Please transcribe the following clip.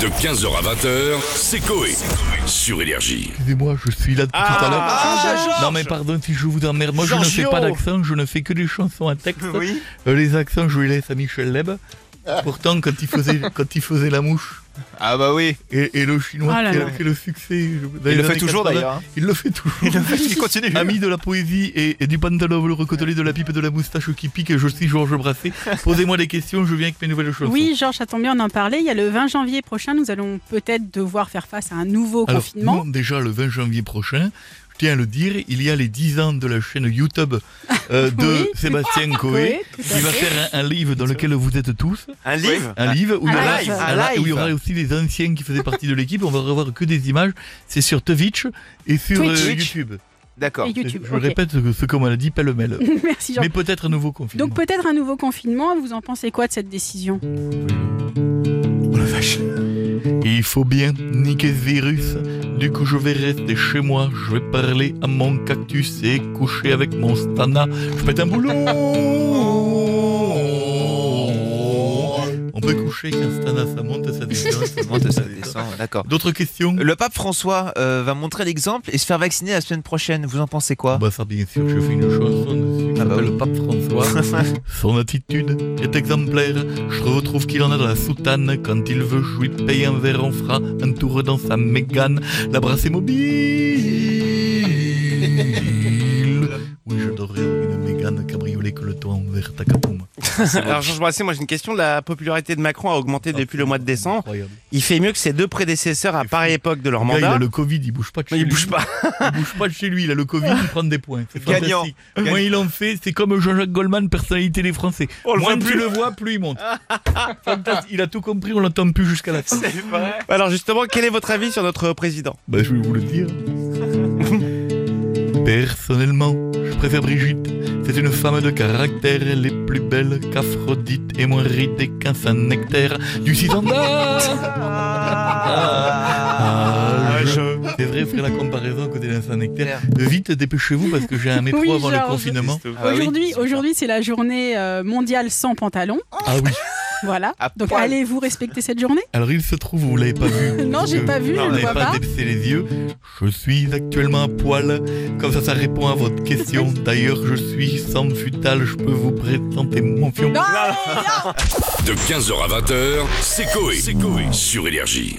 De 15h à 20h, c'est Coé. Sur Énergie. Excusez-moi, je suis là depuis tout à l'heure. Ah, non mais pardon si je vous emmerde, moi je ne fais Giorgio. pas d'accent, je ne fais que des chansons à texte. Oui. Euh, les accents je les laisse à Michel Leb. Pourtant quand il faisait, quand il faisait la mouche Ah bah oui. et, et le chinois Ah là qui a là. fait le succès. Il le fait toujours 80, d'ailleurs. hein. Il le fait toujours. Il continue. Ami de la poésie et, et du pantalon le recotelé de la pipe de la moustache qui pique, je suis Georges Brassens. Posez-moi des questions, je viens avec mes nouvelles chansons. Oui, Georges, ça tombe bien, on en parlait. Il y a le 20 janvier prochain, nous allons peut-être devoir faire face à un nouveau Alors, confinement. non, déjà le 20 janvier prochain, tiens à le dire, il y a les 10 ans de la chaîne YouTube euh, de Oui. Sébastien Coé, qui va faire un, un livre dans lequel vous êtes tous. Un livre Un livre où il y Un aura- live. un live, où il y aura aussi les anciens qui faisaient partie de l'équipe. On va revoir que des images. C'est sur Twitch et sur Twitch. euh, YouTube. D'accord. Je répète ce, que- ce qu'on m'a dit pêle-mêle. Merci, Georges. Mais peut-être un nouveau confinement. Donc peut-être un nouveau confinement. Vous en pensez quoi de cette décision? Oh la vache. Il faut bien niquer ce virus. Du coup, je vais rester chez moi. Je vais parler à mon cactus et coucher avec mon stana. Je pète un boulot. On peut coucher avec un stana, ça monte, ça descend. ça Monte, ça descend, D'accord. D'autres questions? Le pape François euh, va montrer l'exemple et se faire vacciner la semaine prochaine. Vous en pensez quoi? Bah ça bien sûr, je fais une chanson dessus Ah bah oui. Pape François. Son attitude est exemplaire. Je retrouve qu'il en a dans la soutane. Quand il veut, je lui paye un verre, on fera un tour dans sa mégane. La brasse est mobile. Le toit en verre tacapoum. Alors Georges Brassens, moi j'ai une question. La popularité de Macron a augmenté depuis le mois de décembre. Incroyable. Il fait mieux que ses deux prédécesseurs à pareille époque de leur Le gars, il a mandat. le Covid, il bouge pas de chez il lui. bouge pas. Il bouge pas de chez lui, il a le Covid, il prend des points. C'est Gagnant. fantastique. Moins il en fait, c'est comme Jean-Jacques Goldman, personnalité des Français. On le Moins voit tu plus. le vois, plus il monte. Il a tout compris, on l'entend plus jusqu'à la fin. Alors justement, quel est votre avis sur notre président? Bah, je vais vous le dire. Personnellement, je préfère Brigitte. C'est une femme de caractère, elle est plus belle qu'Aphrodite et moins ridée qu'un saint nectaire du Cisanda. Ah, je- C'est vrai, faire la comparaison à côté d'un saint nectaire. Vite, dépêchez-vous parce que j'ai un métro Oui, avant le confinement. Ah Aujourd'hui, aujourd'hui, c'est la journée euh, mondiale sans pantalon. Ah oui. Voilà. À Donc poil. allez-vous respecter cette journée? Alors il se trouve, vous l'avez pas vu. Non, j'ai pas vu, vous je ne n'avez vois pas pas. les yeux. Je suis actuellement à poil. Comme ça, ça répond à votre question. D'ailleurs, je suis sans futal. Je peux vous présenter mon fion. Non, De 15h à 20h, c'est Coé. Sur Énergie.